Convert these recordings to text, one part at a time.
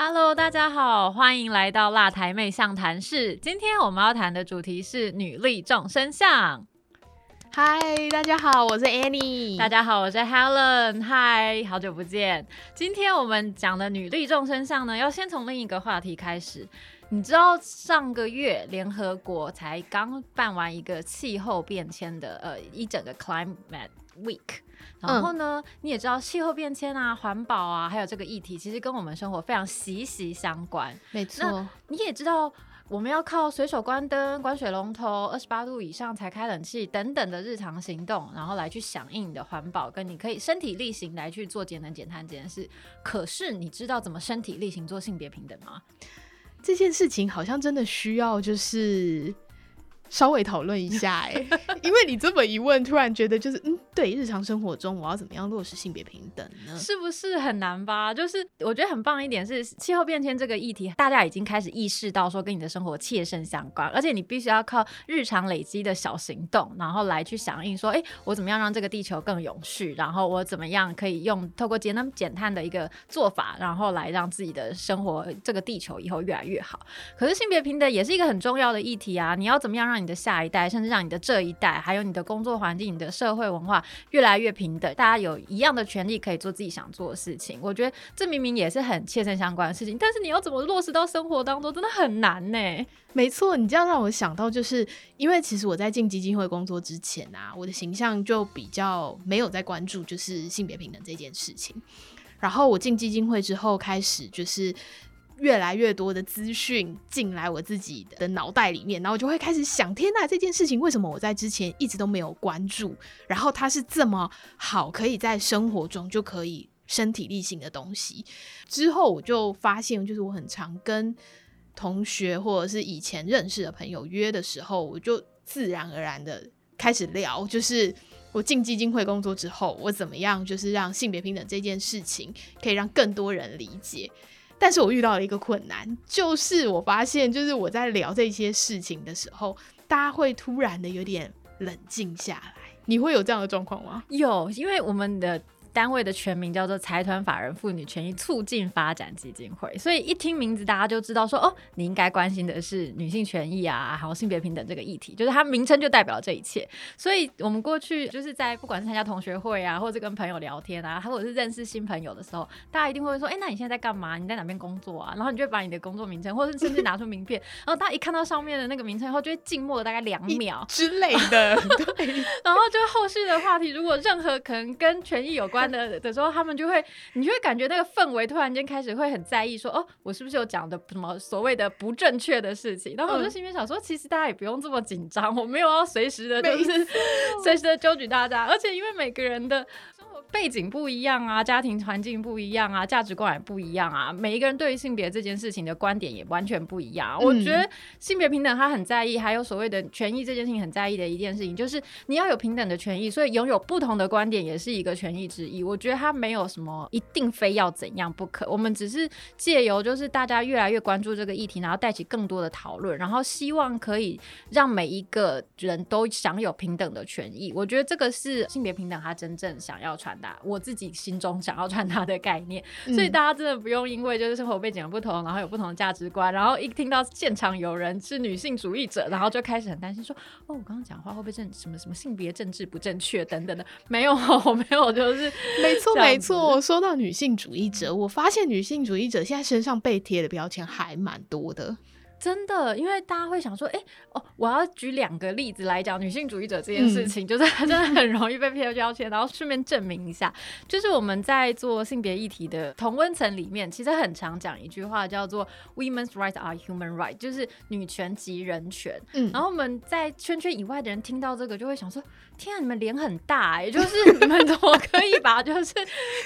Hello，大家好，欢迎来到辣台妹相谈室。今天我们要谈的主题是女力众生相。嗨，大家好，我是 Annie。大家好，我是 Helen。嗨，好久不见。今天我们讲的女力众生相呢，要先从另一个话题开始。你知道上个月联合国才刚办完一个气候变迁的呃一整个 Climate Week。然后呢，你也知道气候变迁啊、环保啊，还有这个议题，其实跟我们生活非常息息相关。没错，你也知道，我们要靠随手关灯、关水龙头、二十八度以上才开冷气等等的日常行动，然后来去响应你的环保，跟你可以身体力行来去做节能减碳这件事。可是你知道怎么身体力行做性别平等吗？这件事情好像真的需要就是。稍微讨论一下哎，因为你这么一问，突然觉得就是嗯，对，日常生活中我要怎么样落实性别平等呢？是不是很难吧？就是我觉得很棒一点是气候变迁这个议题，大家已经开始意识到说跟你的生活切身相关，而且你必须要靠日常累积的小行动，然后来去响应说，哎，我怎么样让这个地球更永续？然后我怎么样可以用透过节能减碳的一个做法，然后来让自己的生活这个地球以后越来越好？可是性别平等也是一个很重要的议题啊！你要怎么样让你的下一代，甚至让你的这一代，还有你的工作环境、你的社会文化越来越平等，大家有一样的权利，可以做自己想做的事情。我觉得这明明也是很切身相关的事情，但是你要怎么落实到生活当中，真的很难呢。没错，你这样让我想到，就是因为其实我在进基金会工作之前啊，我的形象就比较没有在关注就是性别平等这件事情。然后我进基金会之后，开始就是。越来越多的资讯进来我自己的脑袋里面，然后我就会开始想：天呐，这件事情为什么我在之前一直都没有关注？然后它是这么好，可以在生活中就可以身体力行的东西。之后我就发现，就是我很常跟同学或者是以前认识的朋友约的时候，我就自然而然的开始聊，就是我进基金会工作之后，我怎么样，就是让性别平等这件事情可以让更多人理解。但是我遇到了一个困难，就是我发现，就是我在聊这些事情的时候，大家会突然的有点冷静下来。你会有这样的状况吗？有，因为我们的。单位的全名叫做财团法人妇女权益促进发展基金会，所以一听名字，大家就知道说，哦，你应该关心的是女性权益啊，还有性别平等这个议题，就是它名称就代表了这一切。所以我们过去就是在不管是参加同学会啊，或者是跟朋友聊天啊，或者是认识新朋友的时候，大家一定会说，哎，那你现在在干嘛？你在哪边工作啊？然后你就把你的工作名称，或者甚至拿出名片，然后大家一看到上面的那个名称以后，就会静默了大概两秒之类的。对，然后就后续的话题，如果任何可能跟权益有关的的时候，他们就会，你就会感觉那个氛围突然间开始会很在意，说哦，我是不是有讲的什么所谓的不正确的事情？然后我就心里面想说，其实大家也不用这么紧张，我没有要随时的，就是随时的揪举大家，而且因为每个人的。背景不一样啊，家庭环境不一样啊，价值观也不一样啊。每一个人对于性别这件事情的观点也完全不一样。我觉得性别平等他很在意，还有所谓的权益这件事情很在意的一件事情，就是你要有平等的权益，所以拥有不同的观点也是一个权益之一。我觉得他没有什么一定非要怎样不可，我们只是借由就是大家越来越关注这个议题，然后带起更多的讨论，然后希望可以让每一个人都享有平等的权益。我觉得这个是性别平等他真正想要传。我自己心中想要传达的概念，所以大家真的不用因为就是生活背景的不同，然后有不同的价值观，然后一听到现场有人是女性主义者，然后就开始很担心说：“哦，我刚刚讲话会不会正什么什么性别政治不正确等等的？”没有，我没有，就是没 错没错。说到女性主义者，我发现女性主义者现在身上被贴的标签还蛮多的。真的，因为大家会想说，哎，哦，我要举两个例子来讲女性主义者这件事情，就是真的很容易被贴标签，然后顺便证明一下，就是我们在做性别议题的同温层里面，其实很常讲一句话叫做 “women's rights are human rights”，就是女权及人权。嗯，然后我们在圈圈以外的人听到这个，就会想说。天啊，你们脸很大哎！就是你们怎么可以把就是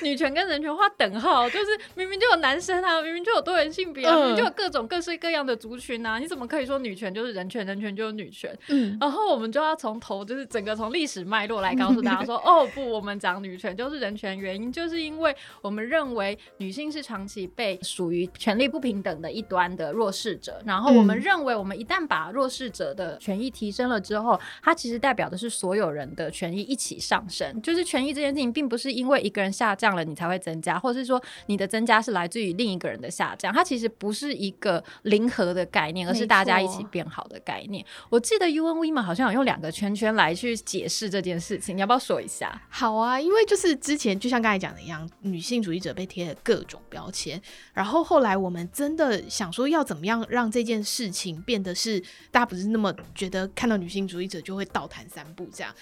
女权跟人权画等号？就是明明就有男生啊，明明就有多元性别，啊明明就有各种各式各样的族群啊，你怎么可以说女权就是人权，人权就是女权？嗯，然后我们就要从头，就是整个从历史脉络来告诉大家说，哦不，我们讲女权就是人权，原因就是因为我们认为女性是长期被属于权力不平等的一端的弱势者，然后我们嗯。认为我们一旦把弱势者的权益提升了之后，它其实代表的是所有人的权益一起上升，就是权益这件事情，并不是因为一个人下降了你才会增加，或者是说你的增加是来自于另一个人的下降，它其实不是一个零和的概念，而是大家一起变好的概念。我记得 UN Women 好像有用两个圈圈来去解释这件事情，你要不要说一下？好啊，因为就是之前就像刚才讲的一样，女性主义者被贴了各种标签，然后后来我们真的想说要怎么样让这件事情变得是大家不是那么觉得看到女性主义者就会倒弹三步这样。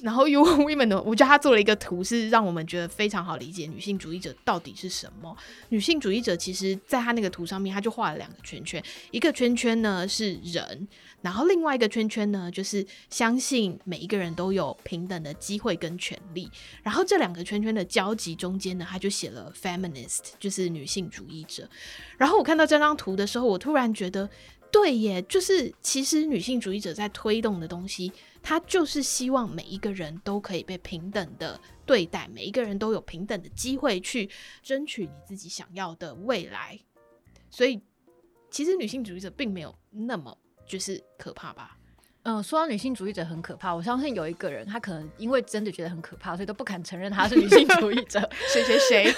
然后 U Women 呢，我觉得他做了一个图，是让我们觉得非常好理解女性主义者到底是什么。女性主义者其实在他那个图上面，他就画了两个圈圈，一个圈圈呢是人，然后另外一个圈圈呢就是相信每一个人都有平等的机会跟权利。然后这两个圈圈的交集中间呢，他就写了 feminist，就是女性主义者。然后我看到这张图的时候，我突然觉得，对耶，就是其实女性主义者在推动的东西，他就是希望每一个人都可以被平等的对待，每一个人都有平等的机会去争取你自己想要的未来。所以，其实女性主义者并没有那么就是可怕吧？嗯，说到女性主义者很可怕，我相信有一个人，他可能因为真的觉得很可怕，所以都不敢承认他是女性主义者。谁谁谁？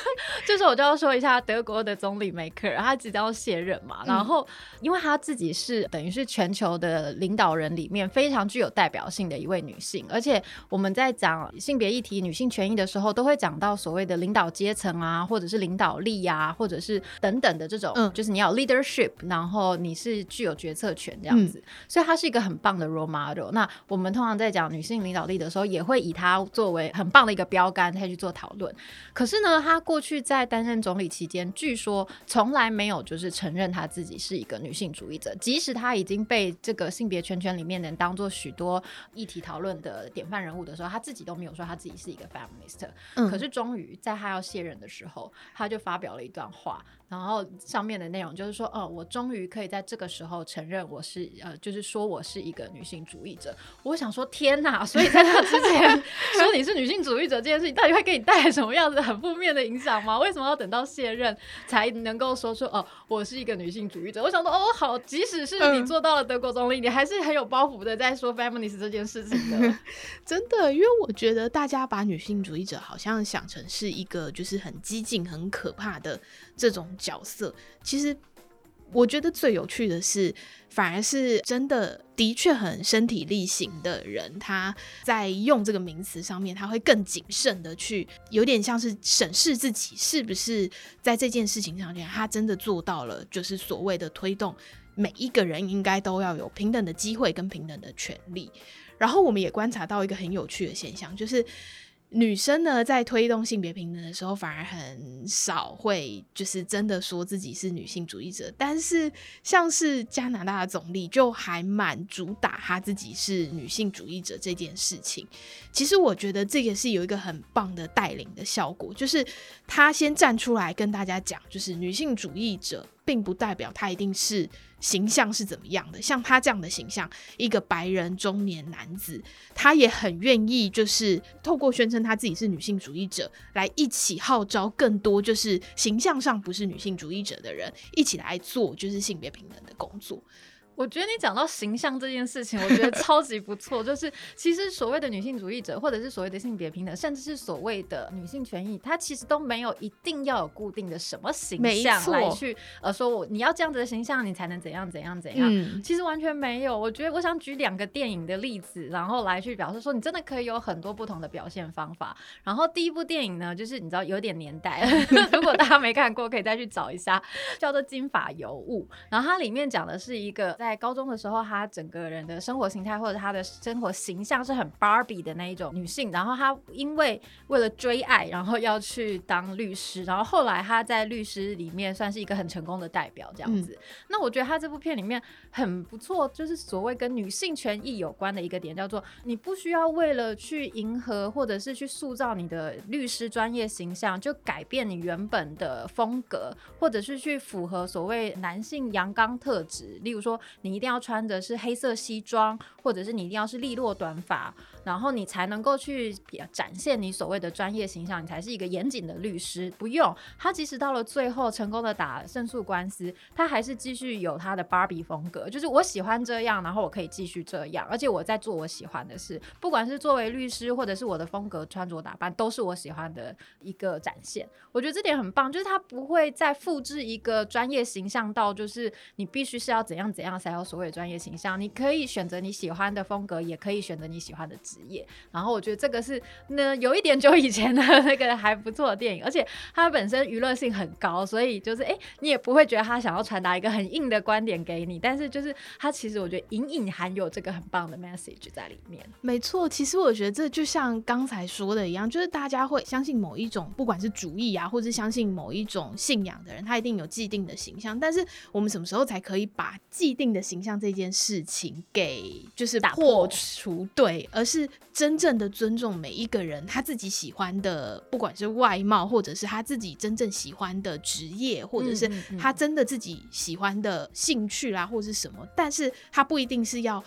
这时候我就要说一下德国的总理梅克尔，他即将要卸任嘛，嗯然后因为他自己是等于是全球的领导人里面非常具有代表性的一位女性，而且我们在讲性别议题、女性权益的时候，都会讲到所谓的领导阶层啊，或者是领导力啊，或者是等等的这种，嗯就是你要 leadership，然后你是具有决策权这样子，所以她是一个很棒的 role model。那我们通常在讲女性领导力的时候，也会以她作为很棒的一个标杆再去做讨论。可是呢，她过去在担任总理期间，据说从来没有就是承认她自己是一个女性主义者，即使她已经被这个性别圈圈里面能当做许多议题讨论的典范人物的时候，她自己都没有说她自己是一个 feminist。嗯可是终于在她要卸任的时候，她就发表了一段话，然后上面的内容就是说，哦，我终于可以在这个时候承认我是呃，就是说我是一个女性主义者。我想说，天哪！所以在那之前 说你是女性主义者这件事情，到底会给你带来什么样子很负面的影响吗？为什么要等到卸任才能够说出哦，我是一个女性主义者？我想说，哦，好，即使是你嗯做到了德国总理，你还是很有包袱的在说 feminist 这件事情的。真的，因为我觉得大家把女性主义者好像想成是一个就是很激进、很可怕的这种角色，其实。我觉得最有趣的是，反而是真的的确很身体力行的人，他在用这个名词上面，他会更谨慎的去，有点像是审视自己是不是在这件事情上面，他真的做到了，就是所谓的推动每一个人应该都要有平等的机会跟平等的权利。然后我们也观察到一个很有趣的现象，就是女生呢在推动性别平等的时候，反而很少会就是真的说自己是女性主义者。但是像是加拿大的总理就还蛮主打他自己是女性主义者这件事情。其实我觉得这个是有一个很棒的带领的效果，就是他先站出来跟大家讲，就是女性主义者并不代表他一定是形象是怎么样的，像他这样的形象，一个白人中年男子，他也很愿意，就是透过宣称他自己是女性主义者，来一起号召更多就是形象上不是女性主义者的人，一起来做就是性别平等的工作。我觉得你讲到形象这件事情，我觉得超级不错。就是其实所谓的女性主义者，或者是所谓的性别平等，甚至是所谓的女性权益，它其实都没有一定要有固定的什么形象来去呃说我你要这样子的形象，你才能怎样怎样怎样。嗯，其实完全没有，我觉得我想举两个电影的例子，然后来去表示说，你真的可以有很多不同的表现方法。然后第一部电影呢，就是你知道有点年代，如果大家没看过，可以再去找一下，叫做《金发尤物》。然后它里面讲的是一个在高中的时候，她整个人的生活形态或者她的生活形象是很 Barbie 的那一种女性。然后她因为为了追爱，然后要去当律师，然后后来她在律师里面算是一个很成功的代表，这样子。那我觉得她这部片里面很不错，就是所谓跟女性权益有关的一个点，叫做你不需要为了去迎合或者是去塑造你的律师专业形象，就改变你原本的风格，或者是去符合所谓男性阳刚特质。例如说，你一定要穿的是黑色西装，或者是你一定要是利落短发，然后你才能够去展现你所谓的专业形象，你才是一个严谨的律师。不用他，即使到了最后成功的打胜诉官司，他还是继续有他的芭比风格，就是我喜欢这样，然后我可以继续这样，而且我在做我喜欢的事，不管是作为律师，或者是我的风格穿着打扮，都是我喜欢的一个展现。我觉得这点很棒，就是他不会再复制一个专业形象到，就是你必须是要怎样怎样才有所谓的专业形象。你可以选择你喜欢的风格，也可以选择你喜欢的职业。然后我觉得这个是那有一点久以前的那个还不错的电影，而且它本身娱乐性很高，所以就是哎，你也不会觉得他想要传达一个很硬的观点给你。但是就是他其实我觉得隐隐含有这个很棒的 message 在里面。没错，其实我觉得这就像刚才说的一样，就是大家会相信某一种，不管是主义啊，或者相信某一种信仰的人，他一定有既定的形象。但是我们什么时候才可以把既定的形象这件事情给就是破除？对，而是真正的尊重每一个人他自己喜欢的，不管是外貌，或者是他自己真正喜欢的职业，或者是他真的自己喜欢的兴趣啦，或者是什么。但是他不一定是要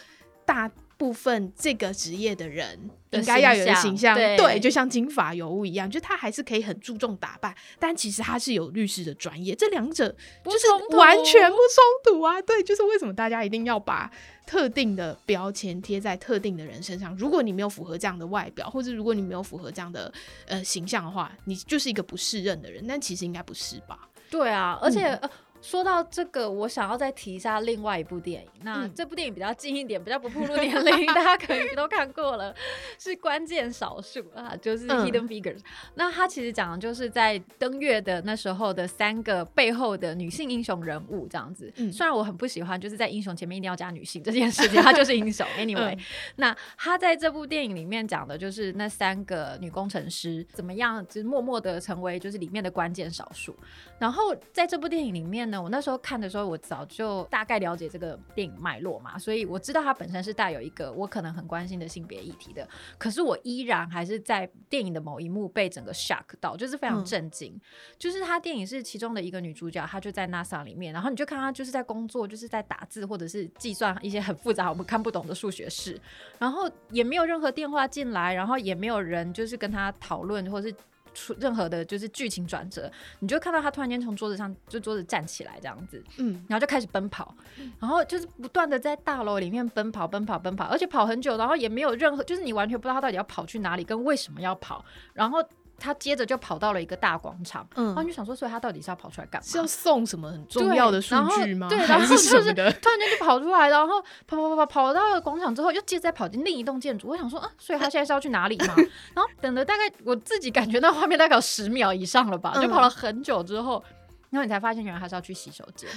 大。部分这个职业的人应该要有的形象，对，就像金发尤物一样，就他还是可以很注重打扮，但其实他是有律师的专业，这两者就是完全不冲突啊。对，就是为什么大家一定要把特定的标签贴在特定的人身上？如果你没有符合这样的外表，或者如果你没有符合这样的呃形象的话，你就是一个不适任的人。但其实应该不是吧？对啊，而且呃。说到这个，我想要再提一下另外一部电影。那这部电影比较近一点，比较不暴露年龄，大家可能都看过了，是关键少数啊，就是 Hidden Figures。那它其实讲的就是在登月的那时候的三个背后的女性英雄人物这样子。虽然我很不喜欢，就是在英雄前面一定要加女性这件事情，她就是英雄。Anyway，那她在这部电影里面讲的就是那三个女工程师怎么样，就是默默的成为就是里面的关键少数。然后在这部电影里面呢，我那时候看的时候，我早就大概了解这个电影脉络嘛，所以我知道它本身是带有一个我可能很关心的性别议题的。可是我依然还是在电影的某一幕被整个 shock 到，就是非常震惊。就是他电影是其中的一个女主角，她就在 NASA 里面，然后你就看她就是在工作，就是在打字或者是计算一些很复杂我们看不懂的数学式，然后也没有任何电话进来，然后也没有人就是跟她讨论或是。出任何的就是剧情转折，你就看到他突然间从桌子上就桌子站起来这样子，嗯，然后就开始奔跑，然后就是不断的在大楼里面奔跑奔跑奔跑，而且跑很久，然后也没有任何，就是你完全不知道他到底要跑去哪里，跟为什么要跑，然后。他接着就跑到了一个大广场，然后就想说，所以他到底是要跑出来干嘛？是要送什么很重要的数据吗？对，然后就是 突然间就跑出来，然后跑跑跑跑跑到了广场之后，又接着跑进另一栋建筑。我想说啊，所以他现在是要去哪里吗？然后等了大概我自己感觉那画面大概有十秒以上了吧，就跑了很久之后，然后你才发现原来他是要去洗手间。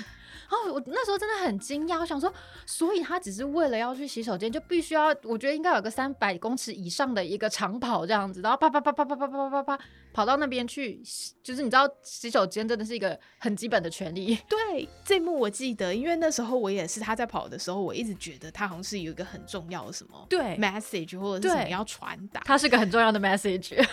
哦我那时候真的很惊讶，我想说，所以他只是为了要去洗手间，就必须要，我觉得应该有个三百公尺以上的一个长跑这样子，然后啪啪啪啪啪啪啪啪啪跑到那边去，就是你知道洗手间真的是一个很基本的权利。对，这幕我记得，因为那时候我也是他在跑的时候，我一直觉得他好像是有一个很重要的什么对 message 或者是什么要传达，他是个很重要的 message。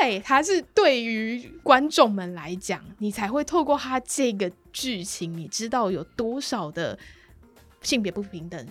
对，他是对于观众们来讲，你才会透过他这个剧情，你知道有多少的性别不平等。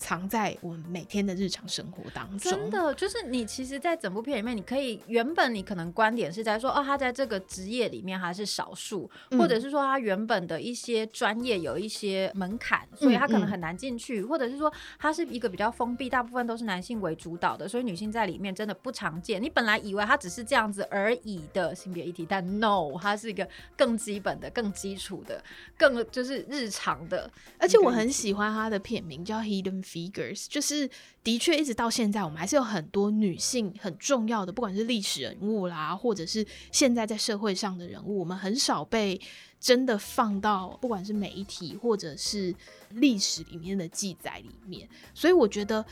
藏在我们每天的日常生活当中，真的就是你。其实，在整部片里面，你可以原本你可能观点是在说，哦，他在这个职业里面他是少数，或者是说他原本的一些专业有一些门槛，所以他可能很难进去，或者是说他是一个比较封闭，大部分都是男性为主导的，所以女性在里面真的不常见。你本来以为他只是这样子而已的性别议题，但 no，他是一个更基本的、更基础的、更就是日常的。而且我很喜欢他的片名叫《Hidden》。figures，就是的确一直到现在，我们还是有很多女性很重要的，不管是历史人物啦，或者是现在在社会上的人物，我们很少被真的放到不管是媒体或者是历史里面的记载里面。所以我觉得，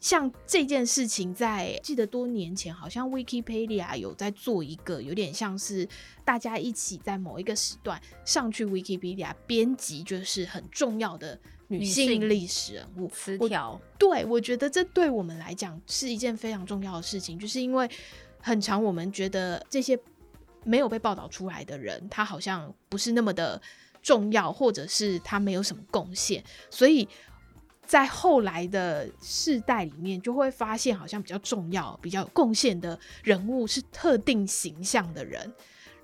像这件事情，在记得多年前，好像 Wikipedia 有在做一个，有点像是大家一起在某一个时段上去 Wikipedia 编辑，就是很重要的。女性历史人物词条，对我觉得这对我们来讲是一件非常重要的事情，就是因为很长，我们觉得这些没有被报道出来的人，他好像不是那么的重要，或者是他没有什么贡献，所以在后来的世代里面，就会发现好像比较重要、比较有贡献的人物是特定形象的人。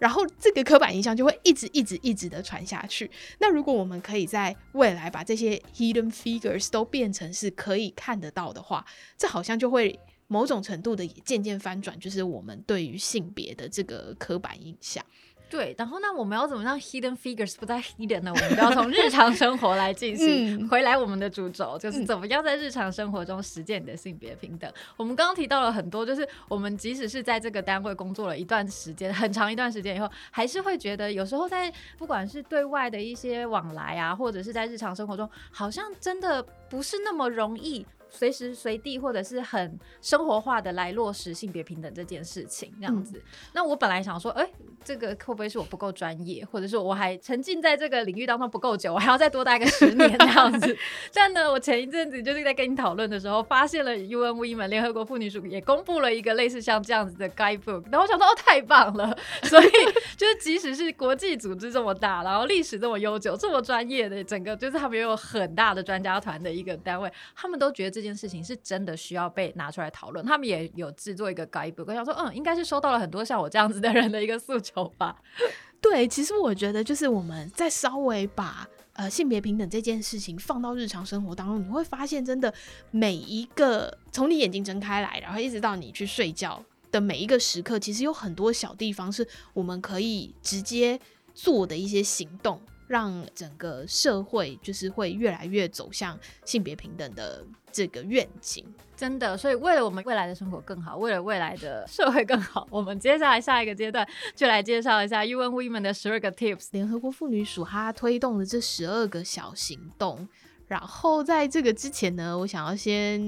然后这个刻板印象就会一直一直一直的传下去。那如果我们可以在未来把这些 hidden figures 都变成是可以看得到的话，这好像就会某种程度的也渐渐翻转，就是我们对于性别的这个刻板印象。对，然后那我们要怎么让 hidden figures 不再 hidden 呢？我们就要从日常生活来进行。回来我们的主轴就是怎么样在日常生活中实践你的性别平等。我们刚刚提到了很多，就是我们即使是在这个单位工作了一段时间，很长一段时间以后，还是会觉得有时候在不管是对外的一些往来啊，或者是在日常生活中，好像真的不是那么容易。随时随地或者是很生活化的来落实性别平等这件事情，这样子。那我本来想说，哎，这个会不会是我不够专业，或者是我还沉浸在这个领域当中不够久，我还要再多待个十年这样子。但呢，我前一阵子就是在跟你讨论的时候，发现了 UN Women 联合国妇女署也公布了一个类似像这样子的 guidebook，然后我想说，哦，太棒了！所以 就是即使是国际组织这么大，然后历史这么悠久，这么专业的整个就是他们有很大的专家团的一个单位，他们都觉得这件事情是真的需要被拿出来讨论，他们也有制作一个 guidebook，想说，嗯，应该是收到了很多像我这样子的人的一个诉求吧。对，其实我觉得就是我们在稍微把呃性别平等这件事情放到日常生活当中，你会发现，真的每一个从你眼睛睁开来，然后一直到你去睡觉的每一个时刻，其实有很多小地方是我们可以直接做的一些行动。让整个社会就是会越来越走向性别平等的这个愿景，真的。所以为了我们未来的生活更好，为了未来的社会更好，我们接下来下一个阶段就来介绍一下 UN Women 的十二个 Tips。联合国妇女署它推动的这十二个小行动。然后在这个之前呢，我想要先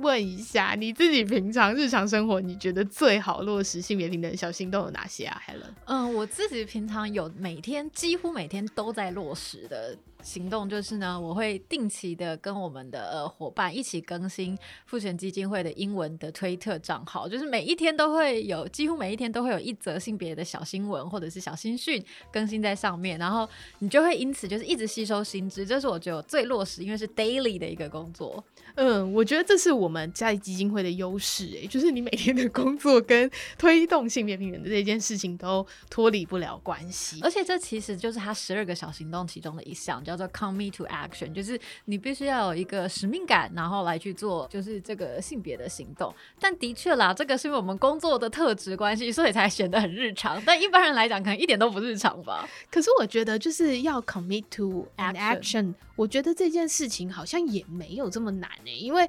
问一下你自己平常日常生活，你觉得最好落实性别平等的小行动有哪些啊海伦嗯，我自己平常有每天几乎每天都在落实的。行动就是呢，我会定期的跟我们的呃伙伴一起更新父权基金会的英文的推特账号，就是每一天都会有，几乎每一天都会有一则性别的小新闻或者是小新讯更新在上面，然后你就会因此就是一直吸收新知，这是我觉得最落实，因为是 daily 的一个工作。嗯，我觉得这是我们在基金会的优势，哎，就是你每天的工作跟推动性别平等的这件事情都脱离不了关系，而且这其实就是他十二个小行动其中的一项。叫做 commit to action，就是你必须要有一个使命感，然后来去做，就是这个性别的行动。但的确啦，这个是因为我们工作的特质关系，所以才显得很日常。但一般人来讲，可能一点都不日常吧。可是我觉得，就是要 commit to action，我觉得这件事情好像也没有这么难因为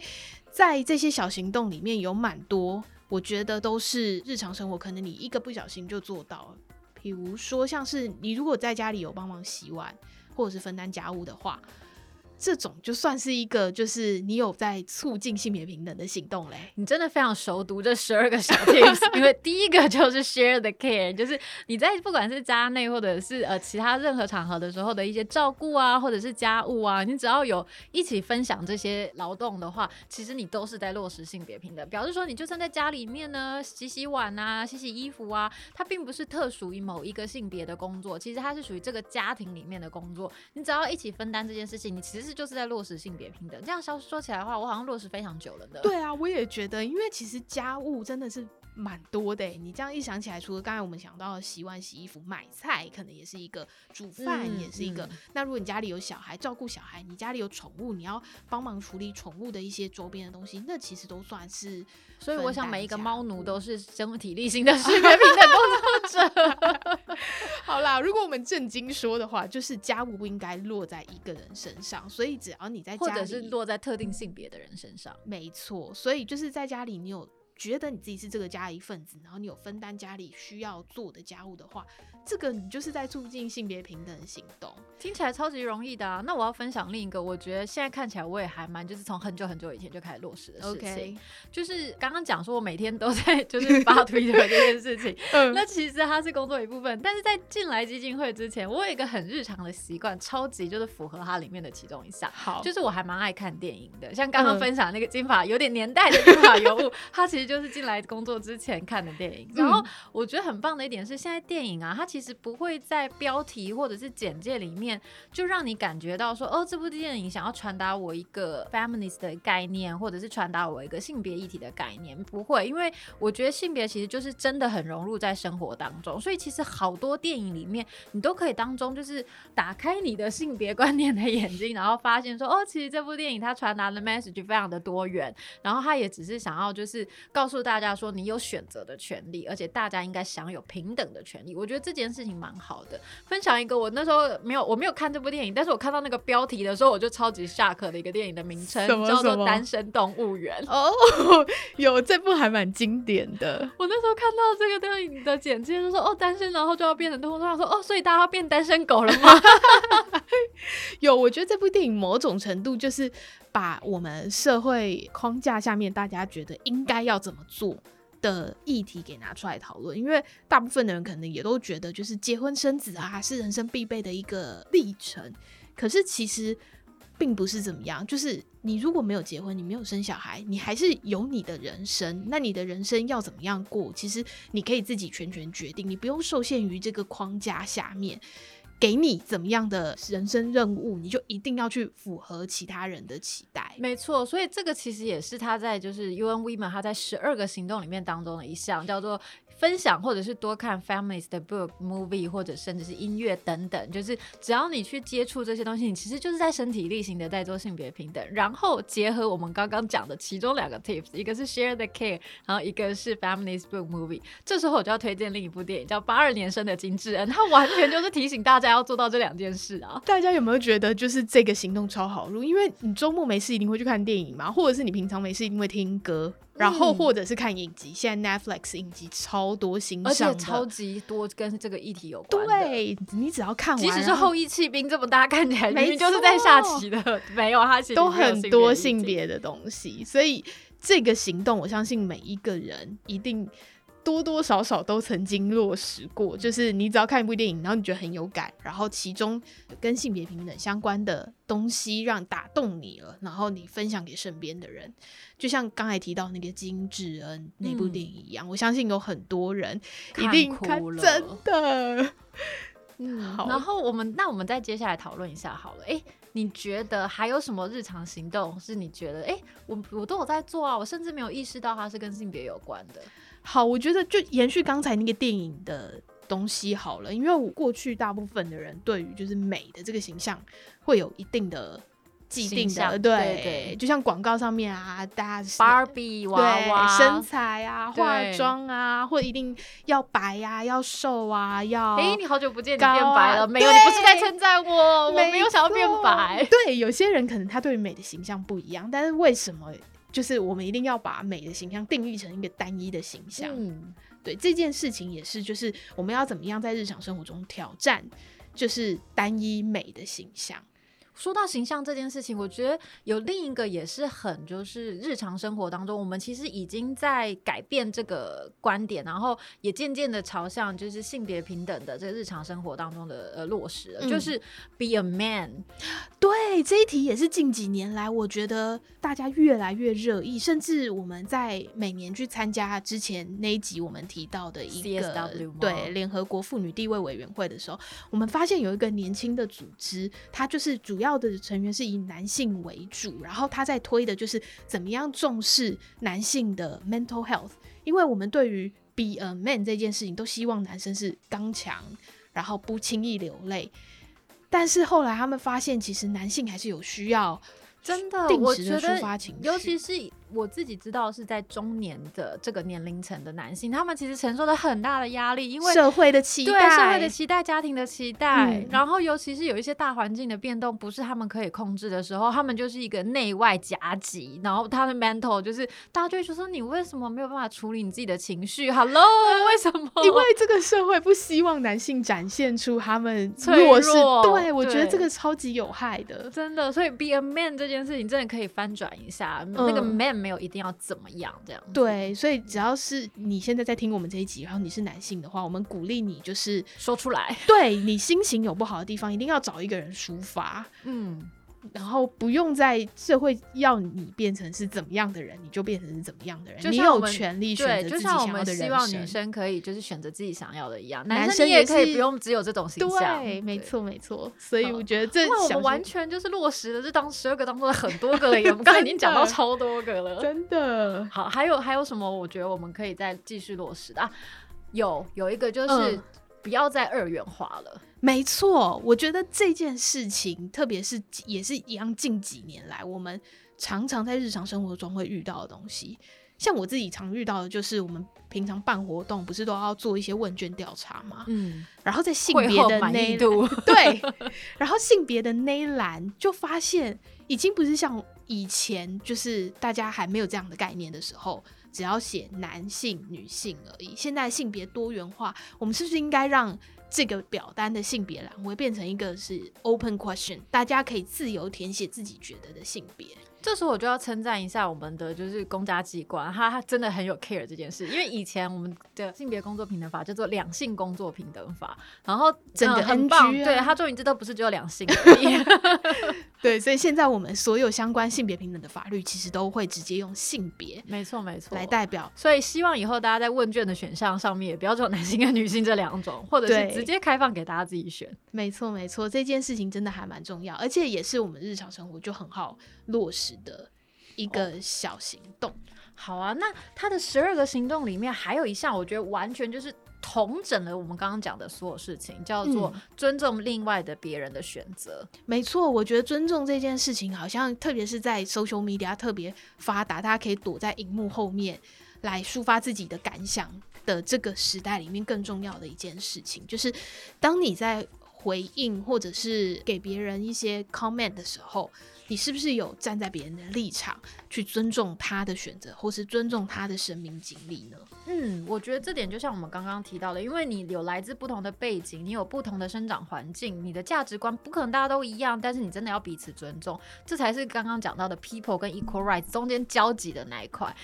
在这些小行动里面有蛮多，我觉得都是日常生活，可能你一个不小心就做到了。比如说，像是你如果在家里有帮忙洗碗。或者是分担家务的话。这种就算是一个，就是你有在促进性别平等的行动嘞。你真的非常熟读这十二个小 tips，因为第一个就是 share the care，就是你在不管是家内或者是呃其他任何场合的时候的一些照顾啊，或者是家务啊，你只要有一起分享这些劳动的话，其实你都是在落实性别平等。表示说，你就算在家里面呢，洗洗碗啊，洗洗衣服啊，它并不是特属于某一个性别的工作，其实它是属于这个家庭里面的工作。你只要一起分担这件事情，你其实。就是在落实性别平等，这样说说起来的话，我好像落实非常久了呢。对啊，我也觉得，因为其实家务真的是蛮多的欸。你这样一想起来，除了刚才我们想到洗碗、洗衣服、买菜，可能也是一个；煮饭嗯也是一个。嗯那如果你家里有小孩，照顾小孩，你家里有宠物，你要帮忙处理宠物的一些周边的东西，那其实都算是。所以我想每一个猫奴都是。是身体力行的性别平等工作者。好啦，如果我们正经说的话，就是家务不应该落在一个人身上，所以只要你在家里，或者是落在特定性别的人身上。没错，所以就是在家里，你有觉得你自己是这个家的一份子，然后你有分担家里需要做的家务的话，这个你就是在促进性别平等的行动。听起来超级容易的啊！那我要分享另一个，我觉得现在看起来我也还蛮，就是从很久很久以前就开始落实的事情就是刚刚讲说我每天都在就是发 推特这件事情，嗯那其实它是工作一部分，但是在进来基金会之前，我有一个很日常的习惯，超级就是符合它里面的其中一项。好就是我还蛮爱看电影的，像刚刚嗯分享那个金发有点年代的金发尤物，它其实就是进来工作之前看的电影。然后我觉得很棒的一点是，现在电影啊，它其实不会在标题或者是简介里面就让你感觉到说，哦，这部电影想要传达我一个 feminist 的概念，或者是传达我一个性别议题的概念，不会，因为我觉得性别其实就是真的很融入在生活当中，所以其实好多电影里面，你都可以当中就是打开你的性别观念的眼睛，然后发现说，哦，其实这部电影它传达的 message 非常的多元，然后它也只是想要就是告诉大家说，你有选择的权利，而且大家应该享有平等的权利。我觉得这件事情蛮好的。分享一个我那时候没有我没有看这部电影，但是我看到那个标题的时候，我就超级下课的一个电影的名称叫做《单身动物园》。哦，有这部还蛮经典的。我那时候看到这个电影的简介，就说哦单身，然后就要变成动物，我想说哦，所以大家要变单身狗了吗？有，我觉得这部电影某种程度就是把我们社会框架下面大家觉得应该要怎么做的议题给拿出来讨论，因为大部分的人可能也都觉得就是结婚生子啊是人生必备的一个历程，可是其实并不是怎么样，就是你如果没有结婚，你没有生小孩，你还是有你的人生，那你的人生要怎么样过，其实你可以自己全权决定，你不用受限于这个框架下面。给你怎么样的人生任务，你就一定要去符合其他人的期待。没错，所以这个其实也是他在就是 UN Women 他在十二个行动里面当中的一项，叫做分享或者是多看 families 的 book、movie 或者甚至是音乐等等，就是只要你去接触这些东西，你其实就是在身体力行的在做性别平等。然后结合我们刚刚讲的其中两个 tips，一个是 share the care，然后一个是 families book movie。这时候我就要推荐另一部电影，叫《八二年生的金智恩》，它完全就是提醒大家要做到这两件事啊。大家有没有觉得就是这个行动超好录？因为你周末没事一定会去看电影嘛，或者是你平常没事一定会听歌，然后嗯或者是看影集。现在 Netflix 影集超多新而上的，且超级多跟这个议题有关。对你只要看完，即使是后后羿弃兵这么大，看起来没明明就是在下棋的，没有，他其实都很多性。别的东西，所以这个行动，我相信每一个人一定多多少少都曾经落实过。就是你只要看一部电影，然后你觉得很有感，然后其中跟性别平等相关的东西让打动你了，然后你分享给身边的人，就像刚才提到那个金智恩那部嗯电影一样，我相信有很多人一定看哭了真的。嗯，好然后我们那我们再接下来讨论一下好了。哎，你觉得还有什么日常行动是你觉得哎，我我都有在做啊，我甚至没有意识到它是跟性别有关的。好，我觉得就延续刚才那个电影的东西好了，因为我过去大部分的人对于就是美的这个形象会有一定的既定的，对就像广告上面啊，大家是 Barbie 娃娃身材啊、化对妆啊，或者一定要白呀、要瘦啊，要哎，你好久不见，你高变白啊了没有？你不是在称赞我，我没有想要变白。对，有些人可能他对于美的形象不一样，但是为什么？就是我们一定要把美的形象定义成一个单一的形象，对这件事情也是，就是我们要怎么样在日常生活中挑战，就是单一美的形象。说到形象这件事情，我觉得有另一个也是很就是日常生活当中，我们其实已经在改变这个观点，然后也渐渐的朝向就是性别平等的这个日常生活当中的呃落实了，嗯。就是 be a man。对这一题也是近几年来，我觉得大家越来越热议，甚至我们在每年去参加之前那一集我们提到的一个 CSW 对联合国妇女地位委员会的时候，我们发现有一个年轻的组织，它就是主要要的成员是以男性为主，然后他在推的就是怎么样重视男性的 mental health，因为我们对于 be a man 这件事情都希望男生是刚强，然后不轻易流泪，但是后来他们发现，其实男性还是有需要真的，定时的我觉得抒发情绪，尤其是我自己知道是在中年的这个年龄层的男性，他们其实承受了很大的压力，因为社会的期待对待，社会的期待、家庭的期待，嗯然后尤其是有一些大环境的变动不是他们可以控制的时候，他们就是一个内外夹击，然后他的 mental 就是大家就会说说你为什么没有办法处理你自己的情绪？Hello，为什么？因为这个社会不希望男性展现出他们脆弱对我觉得这个超级有害的。真的，所以 be a man 这件事情真的可以翻转一下，那个嗯 man 没有一定要怎么样这样子。对，所以只要是你现在在听我们这一集，然后你是男性的话，我们鼓励你就是说出来，对你心情有不好的地方，一定要找一个人抒发，嗯，然后不用在社会要你变成是怎么样的人，你就变成是怎么样的人，你有权利选，择自己就像我们想要的人希望女生。可以就是选择自己想要的一样，男生你也可以不用只有这种形象。对，没。错没错，所以我觉得这哇，我们完全就是落实了这当十二个当中的很多个了耶，我们刚才 已经讲到超多个了。真的好，还有还有什么？我觉得我们可以再继续落实的啊。有有一个就是嗯不要再二元化了。没错，我觉得这件事情，特别是也是一样，近几年来我们常常在日常生活中会遇到的东西。像我自己常遇到的，就是我们平常办活动，不是都要做一些问卷调查吗？嗯，然后在性会别的那一意度，对，然后性别的那一栏就发现，已经不是像以前，就是大家还没有这样的概念的时候，只要写男性、女性而已。现在性别多元化，我们是不是应该让这个表单的性别栏会变成一个是 open question，大家可以自由填写自己觉得的性别？这时候我就要称赞一下我们的就是公家机关，他他真的很有 care 这件事，因为以前我们的性别工作平等法叫做两性工作平等法，然后整个呃很 NG 棒，啊对他终于知道不是只有两性而已。对，所以现在我们所有相关性别平等的法律，其实都会直接用性别没错没错，来代表。所以希望以后大家在问卷的选项上面也不要只有男性跟女性这两种，或者是直接开放给大家自己选。没错，没错，这件事情真的还蛮重要，而且也是我们日常生活就很好落实的一个小行动。好啊，那他的十二个行动里面还有一项，我觉得完全就是统整了我们刚刚讲的所有事情，叫做嗯尊重另外的别人的选择。没错，我觉得尊重这件事情，好像特别是在 social media 特别发达，大家可以躲在荧幕后面来抒发自己的感想的这个时代里面，更重要的一件事情，就是当你在回应或者是给别人一些 comment 的时候，你是不是有站在别人的立场去尊重他的选择，或是尊重他的生命经历呢？嗯，我觉得这点就像我们刚刚提到的，因为你有来自不同的背景，你有不同的生长环境，你的价值观不可能大家都一样，但是你真的要彼此尊重，这才是刚刚讲到的 people 跟 equal rights 中间交集的那一块。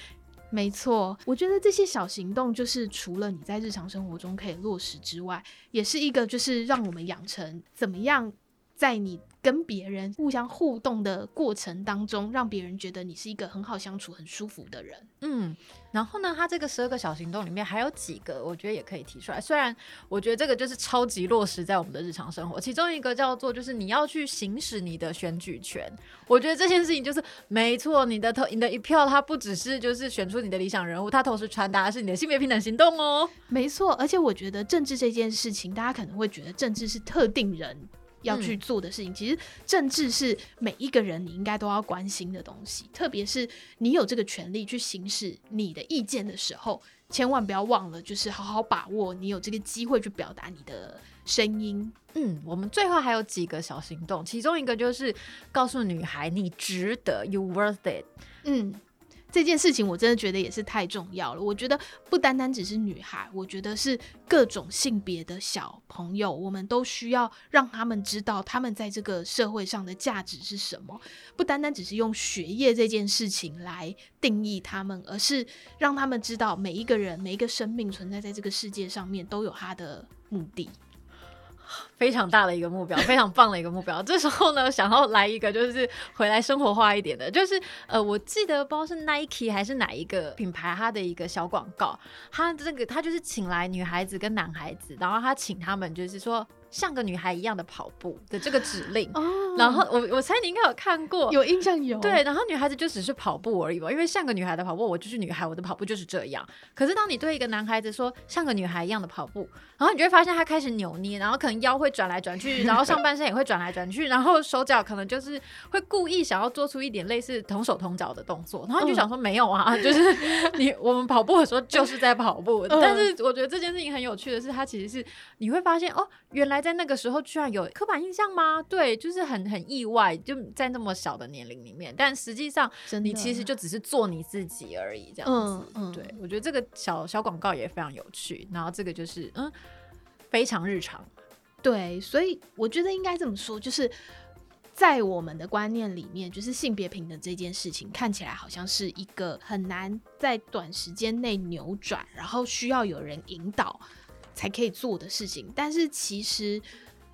没错，我觉得这些小行动就是除了你在日常生活中可以落实之外，也是一个就是让我们养成怎么样在你跟别人互相互动的过程当中，让别人觉得你是一个很好相处、很舒服的人。嗯，然后呢，他这个十二个小行动里面还有几个，我觉得也可以提出来。虽然我觉得这个就是超级落实在我们的日常生活，其中一个叫做就是你要去行使你的选举权。我觉得这件事情就是没错，你的投你的一票，它不只是就是选出你的理想人物，它同时传达的是你的性别平等行动哦。没错，而且我觉得政治这件事情，大家可能会觉得政治是特定人要去做的事情，其实政治是每一个人你应该都要关心的东西，特别是你有这个权利去行使你的意见的时候，千万不要忘了，就是好好把握你有这个机会去表达你的声音。嗯，我们最后还有几个小行动，其中一个就是告诉女孩你值得，you worth it。嗯，这件事情我真的觉得也是太重要了。我觉得不单单只是女孩，我觉得是各种性别的小朋友，我们都需要让他们知道他们在这个社会上的价值是什么。不单单只是用学业这件事情来定义他们，而是让他们知道每一个人、每一个生命存在在这个世界上面都有他的目的。非常大的一个目标，非常棒的一个目标。这时候呢，想要来一个就是回来生活化一点的，就是呃，我记得不知道是 Nike 还是哪一个品牌，它的一个小广告，它这个它就是请来女孩子跟男孩子，然后他请他们就是说。像个女孩一样的跑步的这个指令。哦。然后我我猜你应该有看过，有印象有。对，然后女孩子就只是跑步而已嘛，因为像个女孩的跑步，我就是女孩，我的跑步就是这样。可是当你对一个男孩子说像个女孩一样的跑步，然后你就会发现他开始扭捏，然后可能腰会转来转去，然后上半身也会转来转去，然后手脚可能就是会故意想要做出一点类似同手同脚的动作，然后你就想说没有啊，就是你我们跑步的时候就是在跑步，但是我觉得这件事情很有趣的是，它其实是你会发现哦，原来在那个时候居然有刻板印象吗？对，就是很很意外，就在那么小的年龄里面，但实际上你其实就只是做你自己而已，这样子。嗯嗯对，我觉得这个小小广告也非常有趣，然后这个就是嗯非常日常。对，所以我觉得应该这么说，就是在我们的观念里面，就是性别平等这件事情看起来好像是一个很难在短时间内扭转，然后需要有人引导才可以做的事情。但是其实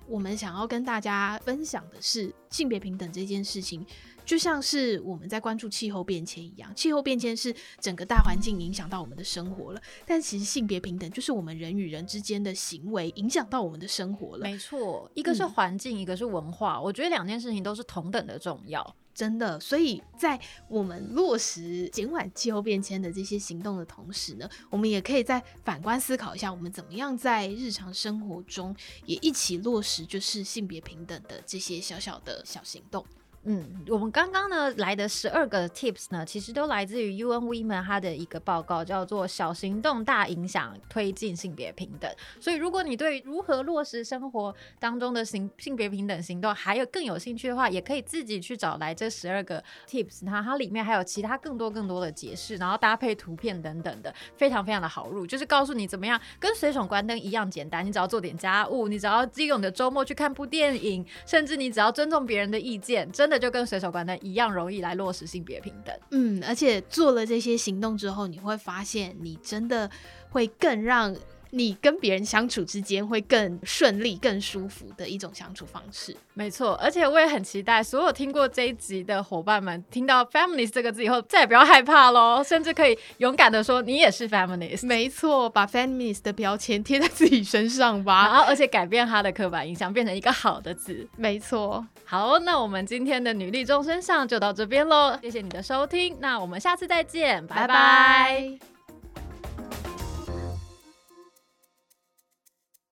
我们想要跟大家分享的是，性别平等这件事情。就像是我们在关注气候变迁一样，气候变迁是整个大环境影响到我们的生活了，但其实性别平等就是我们人与人之间的行为影响到我们的生活了。没错，一个是嗯环境，一个是文化，我觉得两件事情都是同等的重要。真的，所以在我们落实减缓气候变迁的这些行动的同时呢，我们也可以再反观思考一下，我们怎么样在日常生活中也一起落实就是性别平等的这些小小的小行动。嗯，我们刚刚呢来的十二个 tips 呢，其实都来自于 UN Women 它的一个报告，叫做“小行动大影响，推进性别平等”。所以，如果你对如何落实生活当中的性性别平等行动还有更有兴趣的话，也可以自己去找来这十二个 tips，它它里面还有其他更多更多的解释，然后搭配图片等等的，非常非常的好入，就是告诉你怎么样跟随手关灯一样简单，你只要做点家务，你只要利用你的周末去看部电影，甚至你只要尊重别人的意见，真的就跟随手关灯一样容易来落实性别平等。嗯，而且做了这些行动之后，你会发现你真的会更让你跟别人相处之间会更顺利、更舒服的一种相处方式。没错，而且我也很期待所有听过这一集的伙伴们，听到 feminist 这个字以后，再也不要害怕喽，甚至可以勇敢的说你也是 feminist。没错，把 feminist 的标签贴在自己身上吧。然后，而且改变它的刻板印象，变成一个好的字。没错，好，那我们今天的女力众生上就到这边喽，谢谢你的收听，那我们下次再见，拜拜拜拜